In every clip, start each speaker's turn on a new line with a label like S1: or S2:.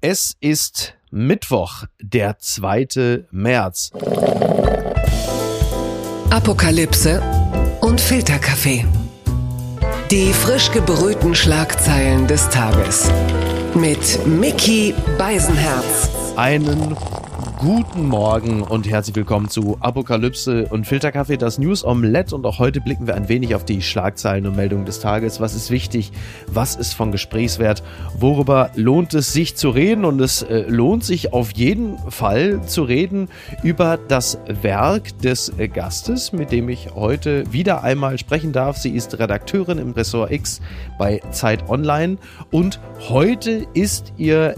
S1: Es ist Mittwoch, der 2. März.
S2: Apokalypse und Filterkaffee. Die frisch gebrühten Schlagzeilen des Tages. Mit Mickey Beisenherz.
S1: Einen Guten Morgen und herzlich willkommen zu Apokalypse und Filterkaffee, das News Omelette. Und auch heute blicken wir ein wenig auf die Schlagzeilen und Meldungen des Tages. Was ist wichtig? Was ist von Gesprächswert? Worüber lohnt es sich zu reden? Und es äh, lohnt sich auf jeden Fall zu reden über das Werk des äh, Gastes, mit dem ich heute wieder einmal sprechen darf. Sie ist Redakteurin im Ressort X bei Zeit Online und heute ist ihr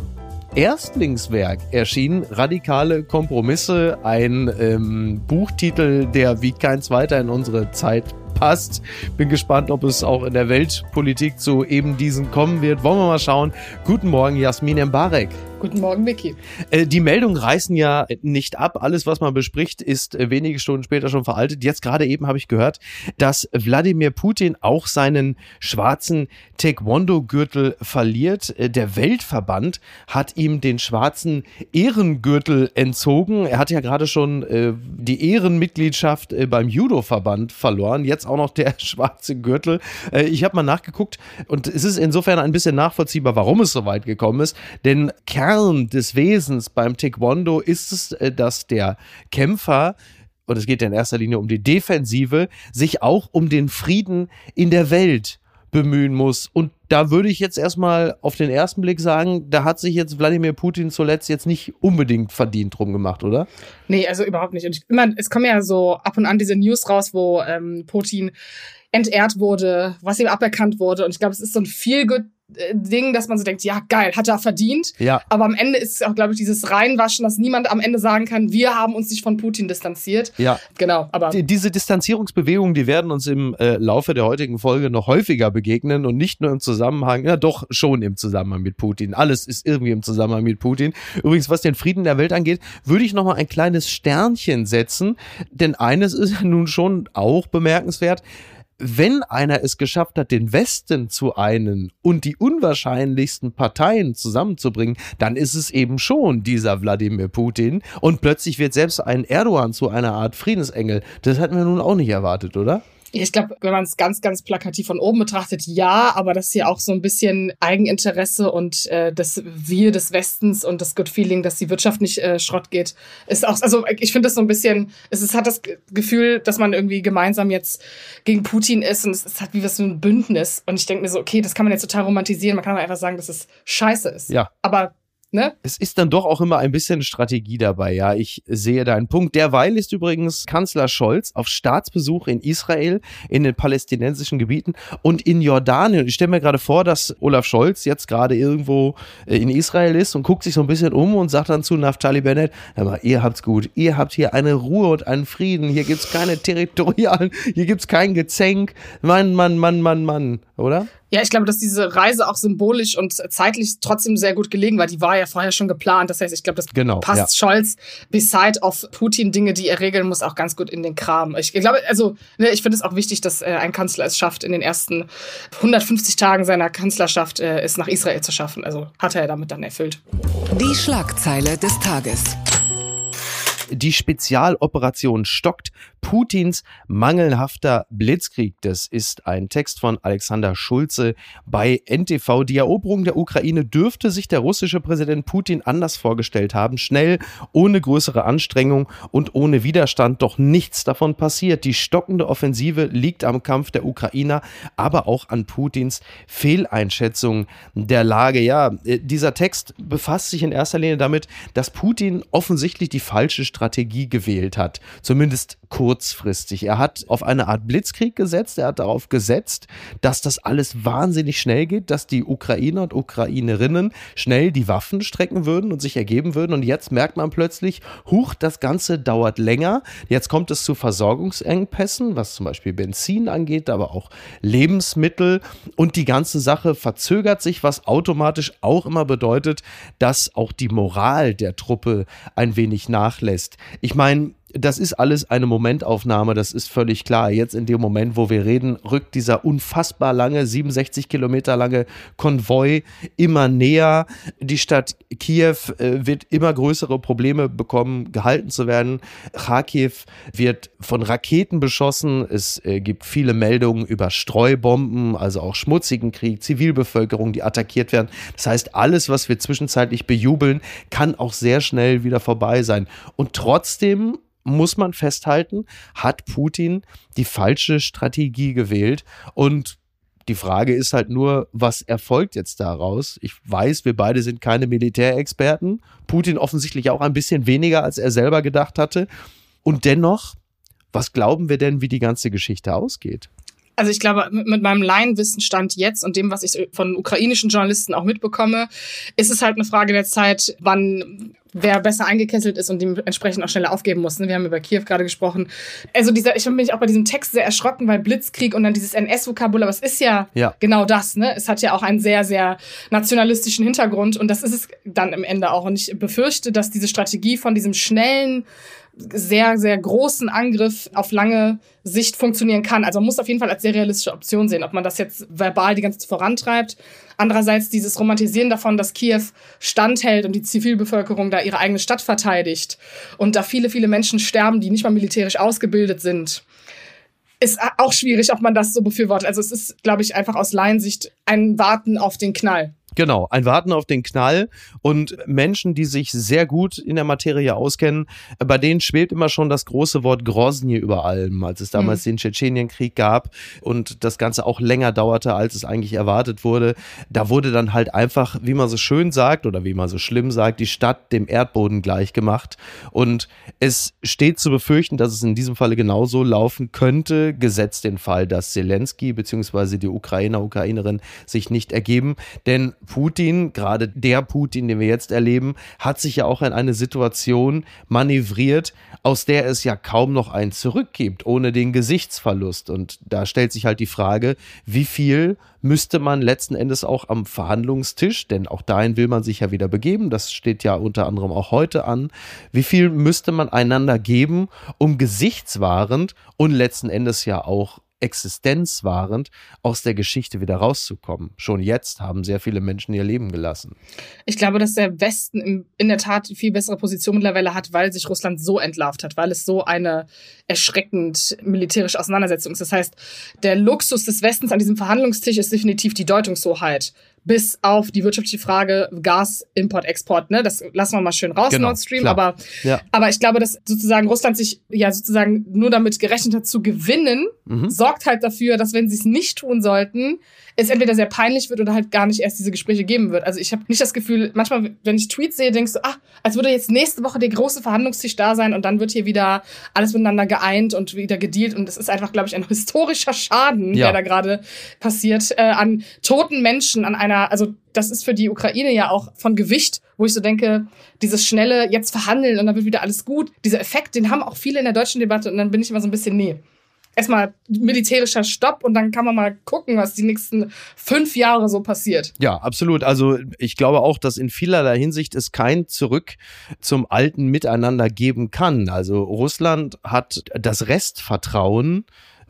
S1: Erstlingswerk erschienen, Radikale Kompromisse, ein ähm, Buchtitel, der wie kein zweiter in unsere Zeit passt. Bin gespannt, ob es auch in der Weltpolitik zu eben diesen kommen wird. Wollen wir mal schauen. Guten Morgen, Jasmin Mbarek.
S3: Guten Morgen, Vicky.
S1: Äh, die Meldungen reißen ja nicht ab. Alles, was man bespricht, ist äh, wenige Stunden später schon veraltet. Jetzt gerade eben habe ich gehört, dass Wladimir Putin auch seinen schwarzen Taekwondo-Gürtel verliert. Äh, der Weltverband hat ihm den schwarzen Ehrengürtel entzogen. Er hat ja gerade schon die Ehrenmitgliedschaft beim Judo-Verband verloren. Jetzt auch noch der schwarze Gürtel. ich habe mal nachgeguckt und es ist insofern ein bisschen nachvollziehbar, warum es so weit gekommen ist. Denn Kern Kern des Wesens beim Taekwondo ist es, äh, dass der Kämpfer und es geht ja in erster Linie um die Defensive, sich auch um den Frieden in der Welt bemühen muss. Und da würde ich jetzt erstmal auf den ersten Blick sagen, da hat sich jetzt Wladimir Putin zuletzt jetzt nicht unbedingt verdient drum gemacht, oder?
S3: Nee, also überhaupt nicht. Und ich, immer, es kommen ja so ab und an diese News raus, wo ähm, Putin entehrt wurde, was ihm aberkannt wurde. Und ich glaube, es ist so ein viel good Ding, dass man so denkt, ja geil, hat er verdient.
S1: Ja.
S3: Aber am Ende ist es auch, glaube ich, dieses Reinwaschen, dass niemand am Ende sagen kann, wir haben uns nicht von Putin distanziert.
S1: Ja.
S3: Genau. Aber
S1: die, diese Distanzierungsbewegungen, die werden uns im äh, Laufe der heutigen Folge noch häufiger begegnen und nicht nur im Zusammenhang, ja doch schon im Zusammenhang mit Putin. Alles ist irgendwie im Zusammenhang mit Putin. Übrigens, was den Frieden der Welt angeht, würde ich noch mal ein kleines Sternchen setzen, denn eines ist nun schon auch bemerkenswert wenn einer es geschafft hat, den Westen zu einen und die unwahrscheinlichsten Parteien zusammenzubringen, dann ist es eben schon dieser Wladimir Putin. Und plötzlich wird selbst ein Erdogan zu einer Art Friedensengel. Das hatten wir nun auch nicht erwartet, oder?
S3: Ich glaube, wenn man es ganz, ganz plakativ von oben betrachtet, ja, aber das hier auch so ein bisschen Eigeninteresse und äh, das Wir des Westens und das Good Feeling, dass die Wirtschaft nicht äh, Schrott geht, ist auch, also ich finde das so ein bisschen, es ist, hat das Gefühl, dass man irgendwie gemeinsam jetzt gegen Putin ist und es ist halt wie was so ein Bündnis. Und ich denke mir so, okay, das kann man jetzt total romantisieren, man kann aber einfach sagen, dass es scheiße ist.
S1: Ja.
S3: Aber Ne?
S1: Es ist dann doch auch immer ein bisschen Strategie dabei, ja. Ich sehe deinen Punkt. Derweil ist übrigens Kanzler Scholz auf Staatsbesuch in Israel, in den palästinensischen Gebieten und in Jordanien. Ich stelle mir gerade vor, dass Olaf Scholz jetzt gerade irgendwo äh, in Israel ist und guckt sich so ein bisschen um und sagt dann zu Naftali Bennett, aber ihr habt's gut, ihr habt hier eine Ruhe und einen Frieden, hier gibt's keine territorialen, hier gibt's kein Gezänk. Mann, Mann, Mann, Mann, Mann, oder?
S3: Ja, ich glaube, dass diese Reise auch symbolisch und zeitlich trotzdem sehr gut gelegen war. Die war ja vorher schon geplant. Das heißt, ich glaube, das
S1: genau,
S3: passt ja. Scholz beside of Putin Dinge, die er regeln muss, auch ganz gut in den Kram. Ich glaube, also ne, ich finde es auch wichtig, dass äh, ein Kanzler es schafft, in den ersten 150 Tagen seiner Kanzlerschaft äh, es nach Israel zu schaffen. Also hat er damit dann erfüllt.
S2: Die Schlagzeile des Tages.
S1: Die Spezialoperation stockt Putins mangelhafter Blitzkrieg. Das ist ein Text von Alexander Schulze bei NTV. Die Eroberung der Ukraine dürfte sich der russische Präsident Putin anders vorgestellt haben. Schnell, ohne größere Anstrengung und ohne Widerstand. Doch nichts davon passiert. Die stockende Offensive liegt am Kampf der Ukrainer, aber auch an Putins Fehleinschätzung der Lage. Ja, äh, dieser Text befasst sich in erster Linie damit, dass Putin offensichtlich die falsche Strategie gewählt hat. Zumindest kurz kurzfristig. Er hat auf eine Art Blitzkrieg gesetzt. Er hat darauf gesetzt, dass das alles wahnsinnig schnell geht, dass die Ukrainer und Ukrainerinnen schnell die Waffen strecken würden und sich ergeben würden. Und jetzt merkt man plötzlich, huch, das Ganze dauert länger. Jetzt kommt es zu Versorgungsengpässen, was zum Beispiel Benzin angeht, aber auch Lebensmittel. Und die ganze Sache verzögert sich, was automatisch auch immer bedeutet, dass auch die Moral der Truppe ein wenig nachlässt. Ich meine, das ist alles eine Momentaufnahme, das ist völlig klar. Jetzt in dem Moment, wo wir reden, rückt dieser unfassbar lange, 67 Kilometer lange Konvoi immer näher. Die Stadt Kiew äh, wird immer größere Probleme bekommen, gehalten zu werden. Kharkiv wird von Raketen beschossen. Es äh, gibt viele Meldungen über Streubomben, also auch schmutzigen Krieg, Zivilbevölkerung, die attackiert werden. Das heißt, alles, was wir zwischenzeitlich bejubeln, kann auch sehr schnell wieder vorbei sein. Und trotzdem muss man festhalten, hat Putin die falsche Strategie gewählt und die Frage ist halt nur, was erfolgt jetzt daraus? Ich weiß, wir beide sind keine Militärexperten. Putin offensichtlich auch ein bisschen weniger, als er selber gedacht hatte. Und dennoch, was glauben wir denn, wie die ganze Geschichte ausgeht?
S3: Also ich glaube, mit meinem Laienwissenstand jetzt und dem, was ich von ukrainischen Journalisten auch mitbekomme, ist es halt eine Frage der Zeit, wann wer besser eingekesselt ist und dementsprechend auch schneller aufgeben muss. Ne? Wir haben über Kiew gerade gesprochen. Also dieser, ich bin mich auch bei diesem Text sehr erschrocken, weil Blitzkrieg und dann dieses NS-Vokabular, was ist ja, ja, genau das. Ne? Es hat ja auch einen sehr, sehr nationalistischen Hintergrund und das ist es dann im Ende auch. Und ich befürchte, dass diese Strategie von diesem schnellen sehr, sehr großen Angriff auf lange Sicht funktionieren kann. Also man muss auf jeden Fall als sehr realistische Option sehen, ob man das jetzt verbal die ganze Zeit vorantreibt. Andererseits dieses Romantisieren davon, dass Kiew standhält und die Zivilbevölkerung da ihre eigene Stadt verteidigt und da viele, viele Menschen sterben, die nicht mal militärisch ausgebildet sind ist auch schwierig, ob man das so befürwortet. Also es ist, glaube ich, einfach aus Laiensicht ein Warten auf den Knall.
S1: Genau, ein Warten auf den Knall und Menschen, die sich sehr gut in der Materie auskennen, bei denen schwebt immer schon das große Wort Grozny über allem, als es damals mhm. den Tschetschenienkrieg gab und das Ganze auch länger dauerte, als es eigentlich erwartet wurde. Da wurde dann halt einfach, wie man so schön sagt oder wie man so schlimm sagt, die Stadt dem Erdboden gleichgemacht und es steht zu befürchten, dass es in diesem Falle genauso laufen könnte, gesetzt den Fall, dass Zelensky bzw. die Ukrainer, Ukrainerin sich nicht ergeben, denn Putin, gerade der Putin, den wir jetzt erleben, hat sich ja auch in eine Situation manövriert, aus der es ja kaum noch ein Zurück gibt, ohne den Gesichtsverlust. Und da stellt sich halt die Frage, wie viel müsste man letzten Endes auch am Verhandlungstisch, denn auch dahin will man sich ja wieder begeben, das steht ja unter anderem auch heute an, wie viel müsste man einander geben, um gesichtswahrend und letzten Endes ja auch existenzwahrend aus der Geschichte wieder rauszukommen. Schon jetzt haben sehr viele Menschen ihr Leben gelassen.
S3: Ich glaube, dass der Westen in der Tat viel bessere Position mittlerweile hat, weil sich Russland so entlarvt hat, weil es so eine erschreckend militärische Auseinandersetzung ist. Das heißt, der Luxus des Westens an diesem Verhandlungstisch ist definitiv die Deutungshoheit bis auf die wirtschaftliche Frage Gas, Import, Export. Ne? Das lassen wir mal schön raus, genau, Nord Stream. Aber, ja. aber ich glaube, dass sozusagen Russland sich ja sozusagen nur damit gerechnet hat zu gewinnen, mhm. sorgt halt dafür, dass wenn sie es nicht tun sollten, es entweder sehr peinlich wird oder halt gar nicht erst diese Gespräche geben wird. Also ich habe nicht das Gefühl, manchmal, wenn ich Tweets sehe, denkst du, ach, als würde jetzt nächste Woche der große Verhandlungstisch da sein und dann wird hier wieder alles miteinander geeint und wieder gedealt. Und es ist einfach, glaube ich, ein historischer Schaden, ja. der da gerade passiert, äh, an toten Menschen, an einer, also das ist für die Ukraine ja auch von Gewicht, wo ich so denke, dieses schnelle jetzt verhandeln und dann wird wieder alles gut. Dieser Effekt, den haben auch viele in der deutschen Debatte und dann bin ich immer so ein bisschen, nee, erstmal militärischer Stopp und dann kann man mal gucken, was die nächsten fünf Jahre so passiert.
S1: Ja, absolut. Also ich glaube auch, dass in vielerlei Hinsicht es kein Zurück zum alten Miteinander geben kann. Also Russland hat das Restvertrauen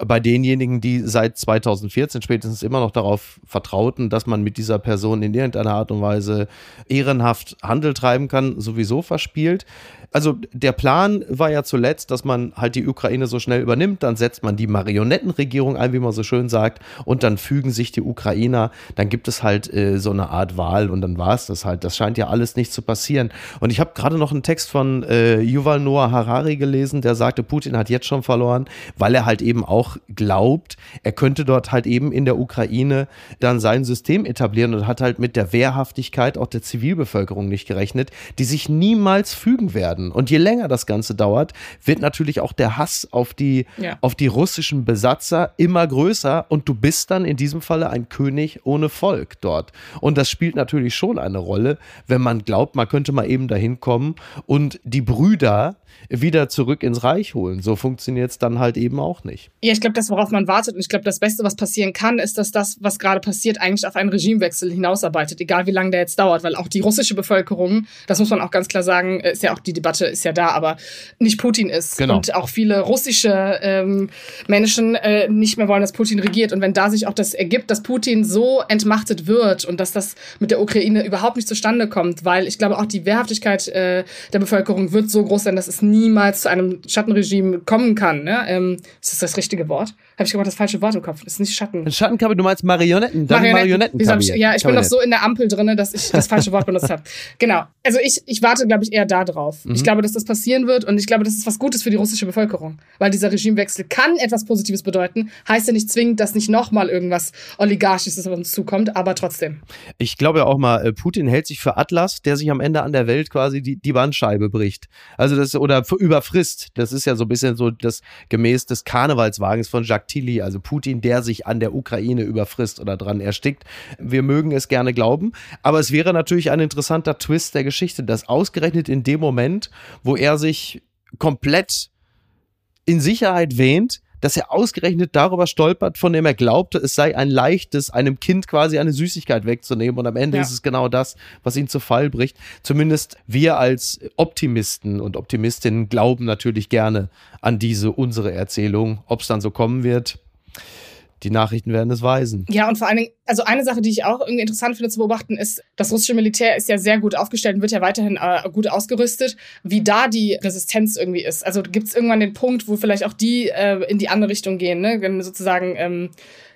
S1: bei denjenigen, die seit 2014 spätestens immer noch darauf vertrauten, dass man mit dieser Person in irgendeiner Art und Weise ehrenhaft Handel treiben kann, sowieso verspielt also der Plan war ja zuletzt, dass man halt die Ukraine so schnell übernimmt, dann setzt man die Marionettenregierung ein, wie man so schön sagt, und dann fügen sich die Ukrainer, dann gibt es halt äh, so eine Art Wahl und dann war es das halt. Das scheint ja alles nicht zu passieren. Und ich habe gerade noch einen Text von äh, Yuval Noah Harari gelesen, der sagte, Putin hat jetzt schon verloren, weil er halt eben auch glaubt, er könnte dort halt eben in der Ukraine dann sein System etablieren und hat halt mit der Wehrhaftigkeit auch der Zivilbevölkerung nicht gerechnet, die sich niemals fügen werden werden. Und je länger das Ganze dauert, wird natürlich auch der Hass auf die, ja. auf die russischen Besatzer immer größer und du bist dann in diesem Falle ein König ohne Volk dort. Und das spielt natürlich schon eine Rolle, wenn man glaubt, man könnte mal eben dahin kommen und die Brüder wieder zurück ins Reich holen. So funktioniert es dann halt eben auch nicht.
S3: Ja, ich glaube, das, worauf man wartet, und ich glaube, das Beste, was passieren kann, ist, dass das, was gerade passiert, eigentlich auf einen Regimewechsel hinausarbeitet, egal wie lange der jetzt dauert, weil auch die russische Bevölkerung, das muss man auch ganz klar sagen, ist ja auch die Debatte ist ja da, aber nicht Putin ist.
S1: Genau.
S3: Und auch viele russische ähm, Menschen äh, nicht mehr wollen, dass Putin regiert. Und wenn da sich auch das ergibt, dass Putin so entmachtet wird und dass das mit der Ukraine überhaupt nicht zustande kommt, weil ich glaube, auch die Wehrhaftigkeit äh, der Bevölkerung wird so groß sein, dass es niemals zu einem Schattenregime kommen kann. Ne? Ähm, ist das das richtige Wort? Habe ich gerade das falsche Wort im Kopf? Das ist nicht Schatten.
S1: Ein Schattenkabinett, du meinst Marionetten, dann
S3: Marionetten. Ich,
S1: Marionettenkabinett.
S3: ja, ich bin noch so in der Ampel drinne, dass ich das falsche Wort benutzt habe. Genau. Also ich, ich warte, glaube ich, eher da drauf.
S1: Mhm.
S3: Ich glaube, dass das passieren wird und ich glaube, das ist was Gutes für die russische Bevölkerung. Weil dieser Regimewechsel kann etwas Positives bedeuten. Heißt ja nicht zwingend, dass nicht nochmal irgendwas Oligarchisches auf uns zukommt, aber trotzdem.
S1: Ich glaube ja auch mal, äh, Putin hält sich für Atlas, der sich am Ende an der Welt quasi die, die Bandscheibe bricht. Also das, oder für- überfrisst. Das ist ja so ein bisschen so das gemäß des Karnevalswagens von Jacques Tilly. Also Putin, der sich an der Ukraine überfrisst oder dran erstickt. Wir mögen es gerne glauben. Aber es wäre natürlich ein interessanter Twist der Geschichte, dass ausgerechnet in dem Moment, wo er sich komplett in Sicherheit wähnt, dass er ausgerechnet darüber stolpert, von dem er glaubte, es sei ein leichtes, einem Kind quasi eine Süßigkeit wegzunehmen. Und am Ende
S3: Ja.
S1: ist es genau das, was ihn zu Fall bricht. Zumindest wir als Optimisten und Optimistinnen glauben natürlich gerne an diese unsere Erzählung. Ob es dann so kommen wird, die Nachrichten werden es weisen.
S3: Ja, und vor allen Dingen, also eine Sache, die ich auch irgendwie interessant finde zu beobachten, ist, das russische Militär ist ja sehr gut aufgestellt und wird ja weiterhin äh, gut ausgerüstet, wie da die Resistenz irgendwie ist. Also gibt es irgendwann den Punkt, wo vielleicht auch die äh, in die andere Richtung gehen, ne? Wenn sozusagen, ähm,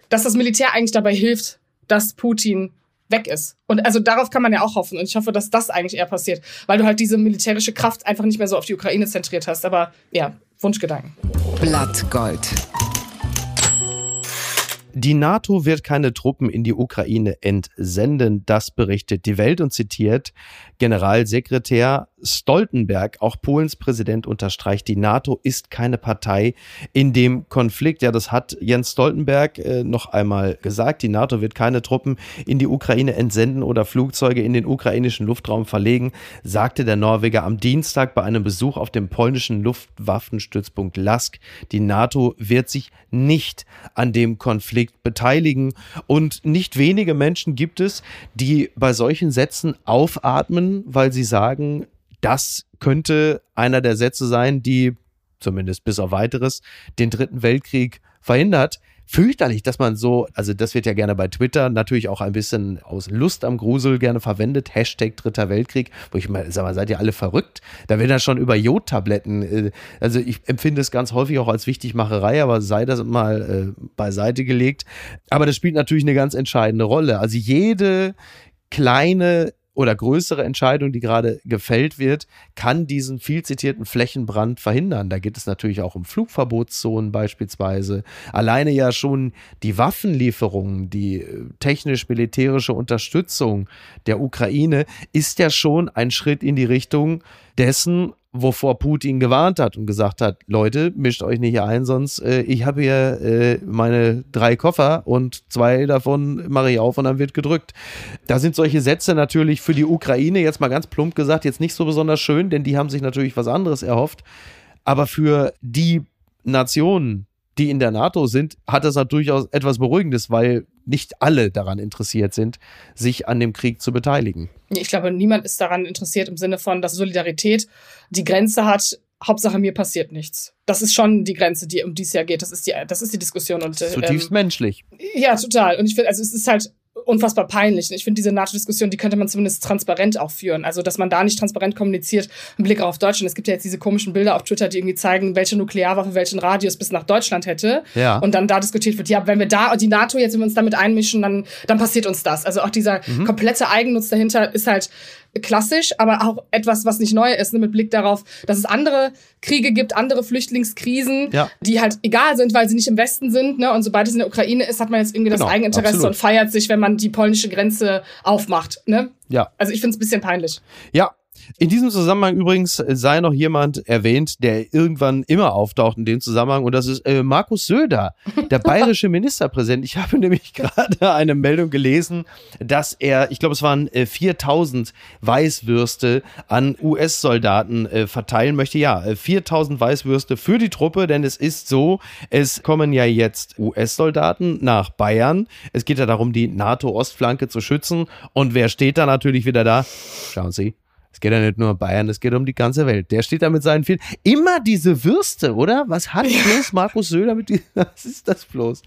S3: dass das Militär eigentlich dabei hilft, dass Putin weg ist. Und also darauf kann man ja auch hoffen. Und ich hoffe, dass das eigentlich eher passiert, weil du halt diese militärische Kraft einfach nicht mehr so auf die Ukraine zentriert hast. Aber ja, Wunschgedanken.
S2: Blattgold.
S1: Die NATO wird keine Truppen in die Ukraine entsenden, das berichtet die Welt und zitiert Generalsekretär Stoltenberg, auch Polens Präsident, unterstreicht, die NATO ist keine Partei in dem Konflikt. Ja, das hat Jens Stoltenberg äh, noch einmal gesagt. Die NATO wird keine Truppen in die Ukraine entsenden oder Flugzeuge in den ukrainischen Luftraum verlegen, sagte der Norweger am Dienstag bei einem Besuch auf dem polnischen Luftwaffenstützpunkt Lask. Die NATO wird sich nicht an dem Konflikt beteiligen. Und nicht wenige Menschen gibt es, die bei solchen Sätzen aufatmen, weil sie sagen, das könnte einer der Sätze sein, die zumindest bis auf weiteres den dritten Weltkrieg verhindert. Fürchterlich, dass man so, also das wird ja gerne bei Twitter natürlich auch ein bisschen aus Lust am Grusel gerne verwendet, Hashtag dritter Weltkrieg, wo ich mal, sag mal, seid ihr alle verrückt? Da wird dann schon über Jodtabletten, äh, also ich empfinde es ganz häufig auch als Wichtigmacherei, aber sei das mal äh, beiseite gelegt. Aber das spielt natürlich eine ganz entscheidende Rolle. Also jede kleine oder größere Entscheidung, die gerade gefällt wird, kann diesen viel zitierten Flächenbrand verhindern. Da geht es natürlich auch um Flugverbotszonen beispielsweise. Alleine ja schon die Waffenlieferungen, die äh, technisch-militärische Unterstützung der Ukraine ist ja schon ein Schritt in die Richtung dessen, wovor Putin gewarnt hat und gesagt hat, Leute, mischt euch nicht ein, sonst äh, ich habe hier äh, meine drei Koffer und zwei davon mache ich auf und dann wird gedrückt. Da sind solche Sätze natürlich für die Ukraine jetzt mal ganz plump gesagt jetzt nicht so besonders schön, denn die haben sich natürlich was anderes erhofft, aber für die Nationen, die in der NATO sind, hat das natürlich durchaus etwas Beruhigendes, weil nicht alle daran interessiert sind, sich an dem Krieg zu beteiligen.
S3: Ich glaube, niemand ist daran interessiert im Sinne von, dass Solidarität die Grenze hat. Hauptsache mir passiert nichts. Das ist schon die Grenze, die um die es ja geht. Das ist die, das ist die Diskussion und
S1: Zutiefst menschlich.
S3: ja, total. Und ich finde, also es ist halt unfassbar peinlich. Ich finde diese NATO-Diskussion, die könnte man zumindest transparent auch führen. Also, dass man da nicht transparent kommuniziert im Blick auf Deutschland. Es gibt ja jetzt diese komischen Bilder auf Twitter, die irgendwie zeigen, welche Nuklearwaffe welchen Radius bis nach Deutschland hätte.
S1: Ja.
S3: Und dann da diskutiert wird, ja, wenn wir da, die NATO jetzt, wenn wir uns damit einmischen, dann, dann passiert uns das. Also auch dieser
S1: Mhm.
S3: komplette Eigennutz dahinter ist halt klassisch, aber auch etwas, was nicht neu ist, ne, mit Blick darauf, dass es andere Kriege gibt, andere Flüchtlingskrisen,
S1: Ja.
S3: die halt egal sind, weil sie nicht im Westen sind. Ne? Und sobald es in der Ukraine ist, hat man jetzt irgendwie
S1: Genau,
S3: das Eigeninteresse
S1: absolut.
S3: und feiert sich, wenn man die polnische Grenze aufmacht. Ne?
S1: Ja.
S3: Also ich finde es ein bisschen peinlich.
S1: Ja, in diesem Zusammenhang übrigens sei noch jemand erwähnt, der irgendwann immer auftaucht in dem Zusammenhang und das ist äh, Markus Söder, der bayerische Ministerpräsident. Ich habe nämlich gerade eine Meldung gelesen, dass er, ich glaube es waren äh, 4000 Weißwürste an US-Soldaten äh, verteilen möchte. Ja, äh, 4000 Weißwürste für die Truppe, denn es ist so, es kommen ja jetzt US-Soldaten nach Bayern. Es geht ja darum, die NATO-Ostflanke zu schützen und wer steht da natürlich wieder da? Schauen Sie. Es geht ja nicht nur um Bayern, es geht um die ganze Welt. Der steht da mit seinen vielen. Immer diese Würste, oder? Was hat bloß Markus Söder mit diesem. Was ist das bloß?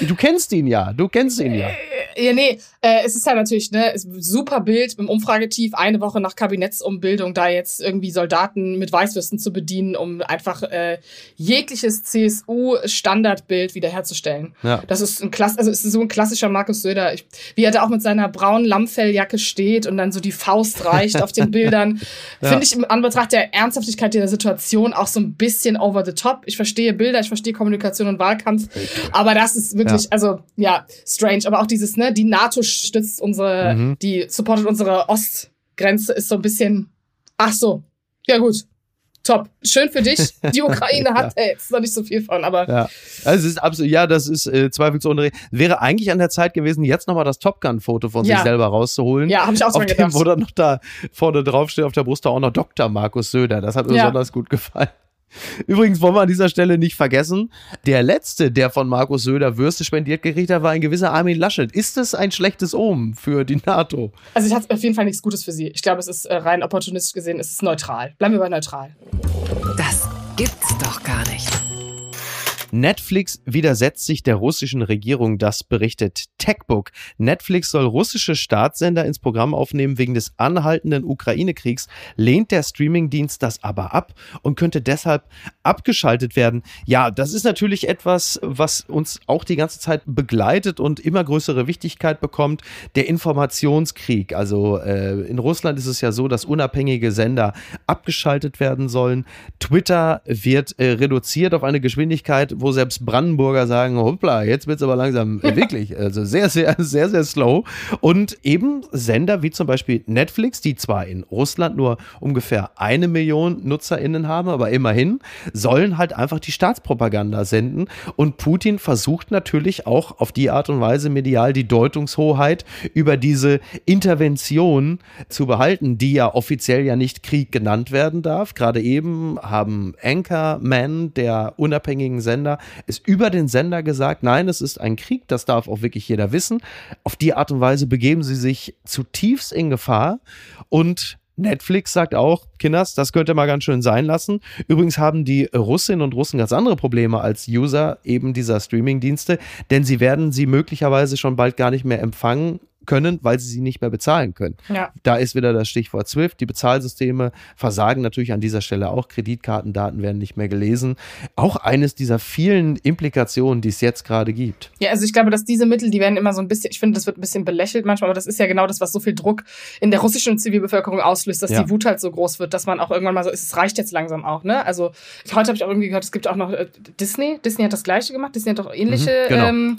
S1: Du kennst ihn ja. Du kennst ihn ja.
S3: Ja, nee. Äh, es ist ja natürlich, ne, super Bild im Umfragetief, eine Woche nach Kabinettsumbildung, da jetzt irgendwie Soldaten mit Weißwürsten zu bedienen, um einfach äh, jegliches CSU-Standardbild wiederherzustellen. Ja. Das ist ein Klass also es ist so ein klassischer Markus Söder. Ich, wie er da auch mit seiner braunen Lammfelljacke steht und dann so die Faust reicht auf Bild. Bildern. ja. Finde ich im Anbetracht der Ernsthaftigkeit der Situation auch so ein bisschen over the top. Ich verstehe Bilder, ich verstehe Kommunikation und Wahlkampf, aber das ist wirklich, ja. also ja, strange. Aber auch dieses, ne, die NATO stützt unsere, mhm. die supportet unsere Ostgrenze, ist so ein bisschen, ach so, ja gut, top. Schön für dich. Die Ukraine hat ja. jetzt noch nicht so viel von, aber.
S1: Ja, also ist absolut, ja, das ist äh, zweifelsohne. Wäre eigentlich an der Zeit gewesen, jetzt nochmal das Top Gun-Foto von ja. sich selber rauszuholen.
S3: Ja, habe ich auch so gedacht.
S1: Dem, wo dann noch da vorne drauf steht, auf der Brust da auch noch Dr. Markus Söder. Das hat mir ja. besonders gut gefallen. Übrigens wollen wir an dieser Stelle nicht vergessen, der letzte, der von Markus Söder Würste spendiert gekriegt hat, war ein gewisser Armin Laschet. Ist das ein schlechtes Omen für die NATO?
S3: Also, es hat auf jeden Fall nichts Gutes für sie. Ich glaube, es ist äh, rein opportunistisch gesehen, es ist neutral. Bleiben wir bei neutral.
S2: Das gibt's doch gar nicht.
S1: Netflix widersetzt sich der russischen Regierung, das berichtet Techbook. Netflix soll russische Staatssender ins Programm aufnehmen wegen des anhaltenden Ukraine-Kriegs, lehnt der Streamingdienst das aber ab und könnte deshalb abgeschaltet werden. Ja, das ist natürlich etwas, was uns auch die ganze Zeit begleitet und immer größere Wichtigkeit bekommt. Der Informationskrieg. Also äh, in Russland ist es ja so, dass unabhängige Sender abgeschaltet werden sollen. Twitter wird äh, reduziert auf eine Geschwindigkeit, wo selbst Brandenburger sagen, hoppla, jetzt wird es aber langsam äh, wirklich, also sehr, sehr, sehr, sehr slow. Und eben Sender wie zum Beispiel Netflix, die zwar in Russland nur ungefähr eine Million NutzerInnen haben, aber immerhin, sollen halt einfach die Staatspropaganda senden. Und Putin versucht natürlich auch auf die Art und Weise medial die Deutungshoheit über diese Intervention zu behalten, die ja offiziell ja nicht Krieg genannt werden darf. Gerade eben haben Anchorman der unabhängigen Sender Ist über den Sender gesagt, nein, es ist ein Krieg, das darf auch wirklich jeder wissen. Auf die Art und Weise begeben sie sich zutiefst in Gefahr und Netflix sagt auch, Kinders, das könnt ihr mal ganz schön sein lassen. Übrigens haben die Russinnen und Russen ganz andere Probleme als User eben dieser Streaming-Dienste, denn sie werden sie möglicherweise schon bald gar nicht mehr empfangen können, weil sie sie nicht mehr bezahlen können. Ja. Da ist wieder das Stichwort SWIFT. Die Bezahlsysteme versagen natürlich an dieser Stelle auch. Kreditkartendaten werden nicht mehr gelesen. Auch eines dieser vielen Implikationen, die es jetzt gerade gibt.
S3: Ja, also ich glaube, dass diese Mittel, die werden immer so ein bisschen, ich finde, das wird ein bisschen belächelt manchmal, aber das ist ja genau das, was so viel Druck in der russischen Zivilbevölkerung auslöst, dass ja. die Wut halt so groß wird, dass man auch irgendwann mal so ist, es reicht jetzt langsam auch, ne? Also heute habe ich auch irgendwie gehört, es gibt auch noch äh, Disney. Disney hat das Gleiche gemacht. Disney hat doch ähnliche. Mhm, genau. ähm,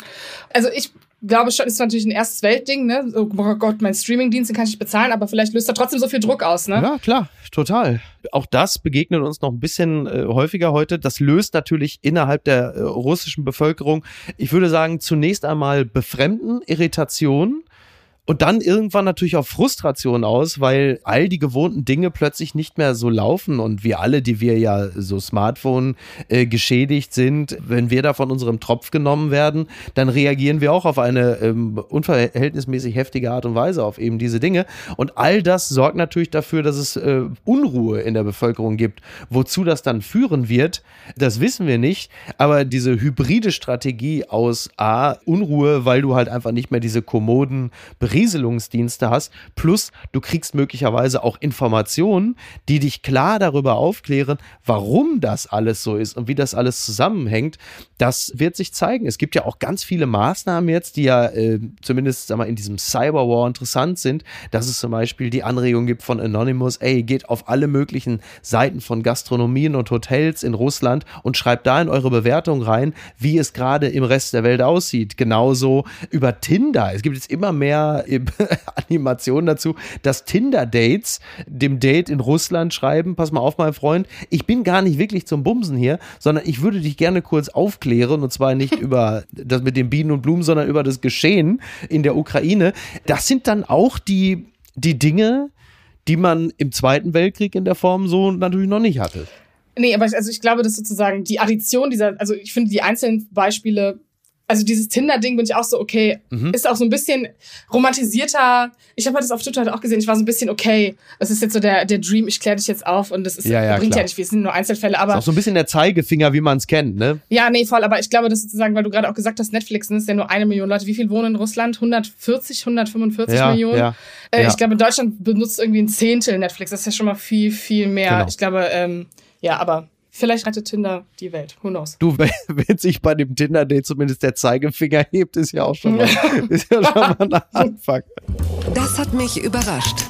S3: also ich glaube schon, ist natürlich ein erstes Weltding, ne? Oh Gott, mein Streamingdienst, den kann ich nicht bezahlen, aber vielleicht löst er trotzdem so viel Druck aus, ne?
S1: Ja, klar, total. Auch das begegnet uns noch ein bisschen äh, häufiger heute. Das löst natürlich innerhalb der äh, russischen Bevölkerung, ich würde sagen, zunächst einmal Befremden, Irritation und dann irgendwann natürlich auch Frustration aus, weil all die gewohnten Dinge plötzlich nicht mehr so laufen und wir alle, die wir ja so Smartphone äh, geschädigt sind, wenn wir da von unserem Tropf genommen werden, dann reagieren wir auch auf eine ähm, unverhältnismäßig heftige Art und Weise auf eben diese Dinge. Und all das sorgt natürlich dafür, dass es äh, Unruhe in der Bevölkerung gibt. Wozu das dann führen wird, das wissen wir nicht. Aber diese hybride Strategie aus A, Unruhe, weil du halt einfach nicht mehr diese kommoden Berichte Berieselungsdienste hast, plus du kriegst möglicherweise auch Informationen, die dich klar darüber aufklären, warum das alles so ist und wie das alles zusammenhängt. Das wird sich zeigen. Es gibt ja auch ganz viele Maßnahmen jetzt, die ja äh, zumindest sag mal, in diesem Cyberwar interessant sind, dass es zum Beispiel die Anregung gibt von Anonymous, ey, geht auf alle möglichen Seiten von Gastronomien und Hotels in Russland und schreibt da in eure Bewertung rein, wie es gerade im Rest der Welt aussieht. Genauso über Tinder. Es gibt jetzt immer mehr Animation dazu, dass Tinder-Dates dem Date in Russland schreiben, pass mal auf, mein Freund, ich bin gar nicht wirklich zum Bumsen hier, sondern ich würde dich gerne kurz aufklären und zwar nicht über das mit den Bienen und Blumen, sondern über das Geschehen in der Ukraine. Das sind dann auch die, die Dinge, die man im Zweiten Weltkrieg in der Form so natürlich noch nicht hatte.
S3: Nee, aber ich, also ich glaube, dass sozusagen die Addition dieser, also ich finde die einzelnen Beispiele also dieses Tinder-Ding bin ich auch so, okay, mhm. ist auch so ein bisschen romantisierter. Ich habe das auf Twitter halt auch gesehen. Ich war so ein bisschen, okay, das ist jetzt so der, der Dream, ich kläre dich jetzt auf und das ist,
S1: ja, ja,
S3: bringt
S1: klar.
S3: ja nicht, wir sind nur Einzelfälle, aber.
S1: Ist auch so ein bisschen der Zeigefinger, wie man es kennt, ne?
S3: Ja, nee, voll, aber ich glaube, das sozusagen, weil du gerade auch gesagt hast, Netflix sind es ja nur eine Million Leute. Wie viel wohnen in Russland? 140, 145
S1: ja,
S3: Millionen? Äh. Ich glaube, in Deutschland benutzt irgendwie ein Zehntel Netflix. Das ist ja schon mal viel, viel mehr.
S1: Genau.
S3: Ich glaube, ähm, ja, aber Vielleicht rettet Tinder die Welt. Who knows?
S1: Du, wenn, wenn sich bei dem Tinder-Date zumindest der Zeigefinger hebt, ist ja auch schon mal, ist ja schon mal ein Anfang.
S2: Das hat mich überrascht.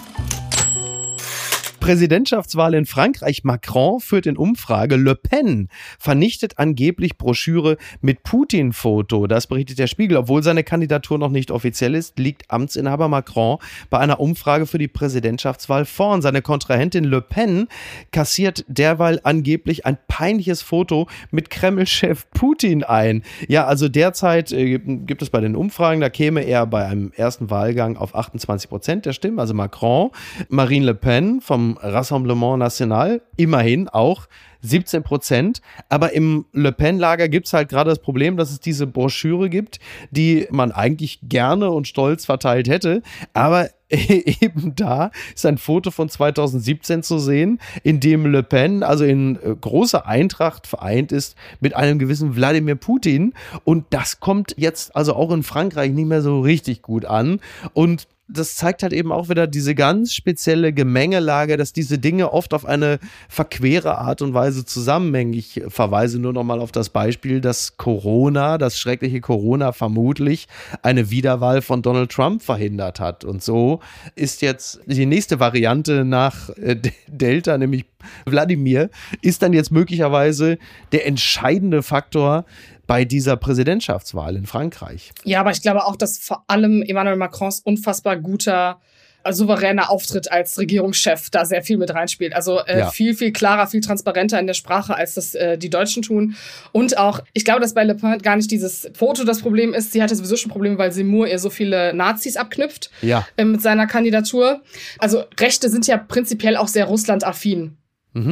S1: Präsidentschaftswahl in Frankreich. Macron führt in Umfrage. Le Pen vernichtet angeblich Broschüre mit Putin-Foto. Das berichtet der Spiegel. Obwohl seine Kandidatur noch nicht offiziell ist, liegt Amtsinhaber Macron bei einer Umfrage für die Präsidentschaftswahl vorn. Seine Kontrahentin Le Pen kassiert derweil angeblich ein peinliches Foto mit Kreml-Chef Putin ein. Ja, also derzeit äh, gibt es bei den Umfragen, da käme er bei einem ersten Wahlgang auf 28 Prozent der Stimmen. Also Macron, Marine Le Pen vom Rassemblement National, immerhin auch 17 Prozent. Aber im Le Pen-Lager gibt es halt gerade das Problem, dass es diese Broschüre gibt, die man eigentlich gerne und stolz verteilt hätte. Aber eben da ist ein Foto von 2017 zu sehen, in dem Le Pen also in äh, großer Eintracht vereint ist mit einem gewissen Wladimir Putin. Und das kommt jetzt also auch in Frankreich nicht mehr so richtig gut an. Und das zeigt halt eben auch wieder diese ganz spezielle Gemengelage, dass diese Dinge oft auf eine verquere Art und Weise zusammenhängen. Ich verweise nur noch mal auf das Beispiel, dass Corona, das schreckliche Corona vermutlich eine Wiederwahl von Donald Trump verhindert hat. Und so ist jetzt die nächste Variante nach äh, Delta, nämlich Wladimir, ist dann jetzt möglicherweise der entscheidende Faktor, bei dieser Präsidentschaftswahl in Frankreich.
S3: Ja, aber ich glaube auch, dass vor allem Emmanuel Macrons unfassbar guter äh, souveräner Auftritt als Regierungschef da sehr viel mit reinspielt. Also äh,
S1: Ja.
S3: viel, viel klarer, viel transparenter in der Sprache, als das äh, die Deutschen tun. Und auch, ich glaube, dass bei Le Pen gar nicht dieses Foto das Problem ist. Sie hatte sowieso schon Probleme, weil Seymour ihr so viele Nazis abknüpft
S1: Ja.
S3: äh, mit seiner Kandidatur. Also Rechte sind ja prinzipiell auch sehr Russland-affin.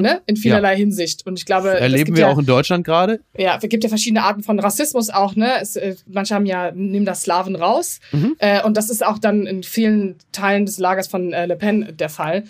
S3: Ne? In vielerlei Hinsicht. Und ich glaube, es
S1: Mhm. Erleben wir
S3: ja,
S1: auch in Deutschland gerade.
S3: ja, es gibt ja verschiedene Arten von Rassismus auch, ne? Es, äh, manche haben ja, nehmen das Slaven raus.
S1: Mhm.
S3: Äh, und das ist auch dann in vielen Teilen des Lagers von äh, Le Pen der Fall.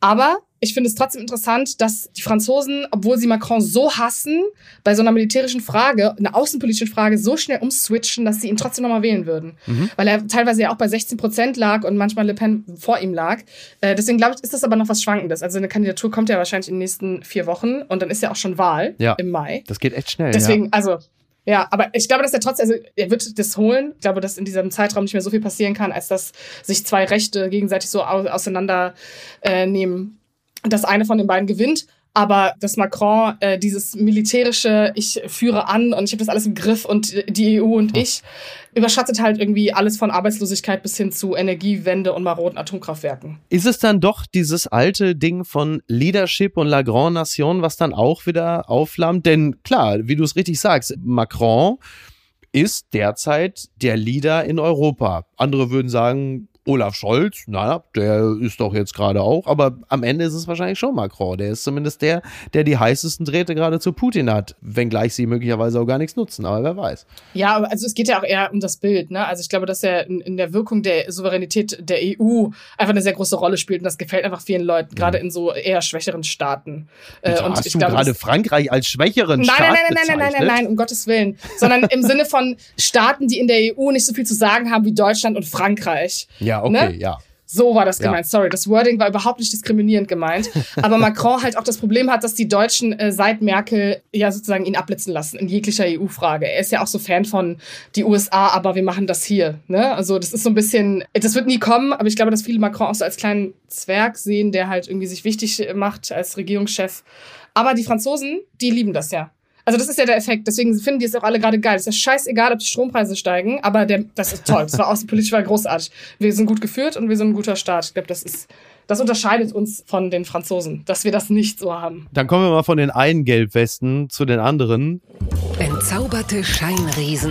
S3: Aber ich finde es trotzdem interessant, dass die Franzosen, obwohl sie Macron so hassen, bei so einer militärischen Frage, einer außenpolitischen Frage, so schnell umswitchen, dass sie ihn trotzdem nochmal wählen würden. Weil er teilweise ja auch bei 16 Prozent lag und manchmal Le Pen vor ihm lag. Äh, deswegen glaube ich, ist das aber noch was Schwankendes. Also eine Kandidatur kommt ja wahrscheinlich in den nächsten vier Wochen und dann ist ja auch schon Wahl
S1: Ja.
S3: im Mai.
S1: Das geht echt schnell.
S3: Deswegen, also, ja, aber ich glaube, dass er trotzdem, also er wird das holen. Ich glaube, dass in diesem Zeitraum nicht mehr so viel passieren kann, als dass sich zwei Rechte gegenseitig so au auseinander äh, nehmen. Das eine von den beiden gewinnt. Aber dass Macron äh, dieses militärische, ich führe an und ich habe das alles im Griff und die EU und ich, überschattet halt irgendwie alles von Arbeitslosigkeit bis hin zu Energiewende und maroden Atomkraftwerken.
S1: Ist es dann doch dieses alte Ding von Leadership und La Grande Nation, was dann auch wieder aufflammt? Denn klar, wie du es richtig sagst, Macron ist derzeit der Leader in Europa. Andere würden sagen, Olaf Scholz, naja, der ist doch jetzt gerade auch, aber am Ende ist es wahrscheinlich schon Macron. Der ist zumindest der, der die heißesten Drähte gerade zu Putin hat, wenngleich sie möglicherweise auch gar nichts nutzen, aber wer weiß.
S3: Ja, also es geht ja auch eher um das Bild. Ne? Also ich glaube, dass er in, in der Wirkung der Souveränität der EU einfach eine sehr große Rolle spielt und das gefällt einfach vielen Leuten, gerade in so eher schwächeren Staaten. Äh,
S1: Wieso
S3: und
S1: hast
S3: ich
S1: du
S3: glaube,
S1: gerade Frankreich als schwächeren
S3: Nein,
S1: Staat
S3: nein, nein, nein, nein, nein, nein,
S1: bezeichnet?
S3: nein, um Gottes Willen. Sondern im Sinne von Staaten, die in der EU nicht so viel zu sagen haben wie Deutschland und Frankreich.
S1: Ja, okay,
S3: Ne?
S1: ja.
S3: So war das
S1: Ja.
S3: gemeint. Sorry, das Wording war überhaupt nicht diskriminierend gemeint. Aber Macron halt auch das Problem hat, dass die Deutschen äh, seit Merkel ja sozusagen ihn abblitzen lassen in jeglicher EU-Frage. Er ist ja auch so Fan von die USA, aber wir machen das hier. Ne? Also das ist so ein bisschen, das wird nie kommen, aber ich glaube, dass viele Macron auch so als kleinen Zwerg sehen, der halt irgendwie sich wichtig macht als Regierungschef. Aber die Franzosen, die lieben das ja. Also das ist ja der Effekt. Deswegen finden die es auch alle gerade geil. Es ist ja scheißegal, ob die Strompreise steigen, aber der, das ist toll. Das war außenpolitisch war großartig. Wir sind gut geführt und wir sind ein guter Staat. Ich glaube, das ist das unterscheidet uns von den Franzosen, dass wir das nicht so haben.
S1: Dann kommen wir mal von den einen Gelbwesten zu den anderen.
S2: Entzauberte Scheinriesen.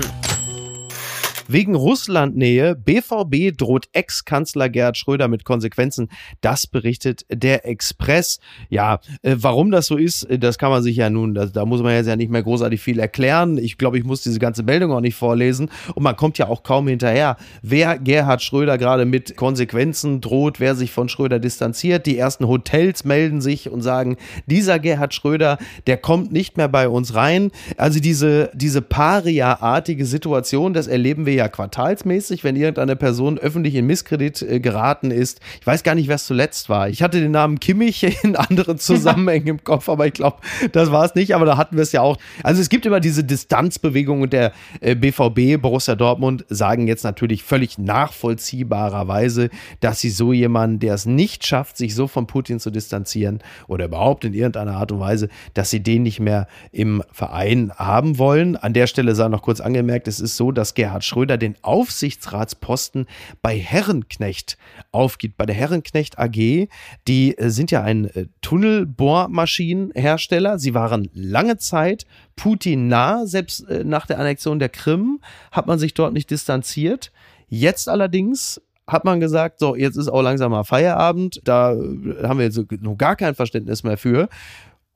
S1: Wegen Russlandnähe, BVB droht Ex-Kanzler Gerhard Schröder mit Konsequenzen. Das berichtet der Express. Ja, äh, warum das so ist, äh, das kann man sich ja nun, da, da muss man jetzt ja nicht mehr großartig viel erklären. Ich glaube, ich muss diese ganze Meldung auch nicht vorlesen. Und man kommt ja auch kaum hinterher, wer Gerhard Schröder gerade mit Konsequenzen droht, wer sich von Schröder distanziert. Die ersten Hotels melden sich und sagen, dieser Gerhard Schröder, der kommt nicht mehr bei uns rein. Also diese, diese Paria-artige Situation, das erleben wir ja quartalsmäßig, wenn irgendeine Person öffentlich in Misskredit äh, geraten ist. Ich weiß gar nicht, wer es zuletzt war. Ich hatte den Namen Kimmich in anderen Zusammenhängen im Kopf, aber ich glaube, das war es nicht. Aber da hatten wir es ja auch. Also es gibt immer diese Distanzbewegung und der äh, BVB, Borussia Dortmund, sagen jetzt natürlich völlig nachvollziehbarerweise, dass sie so jemanden, der es nicht schafft, sich so von Putin zu distanzieren oder überhaupt in irgendeiner Art und Weise, dass sie den nicht mehr im Verein haben wollen. An der Stelle sei noch kurz angemerkt, es ist so, dass Gerhard Schröder Schröder den Aufsichtsratsposten bei Herrenknecht aufgibt. Bei der Herrenknecht AG, die äh, sind ja ein äh, Tunnelbohrmaschinenhersteller. Sie waren lange Zeit Putin nah, selbst äh, nach der Annexion der Krim hat man sich dort nicht distanziert. Jetzt allerdings hat man gesagt, so, jetzt ist auch langsam mal Feierabend, da haben wir jetzt noch gar kein Verständnis mehr für.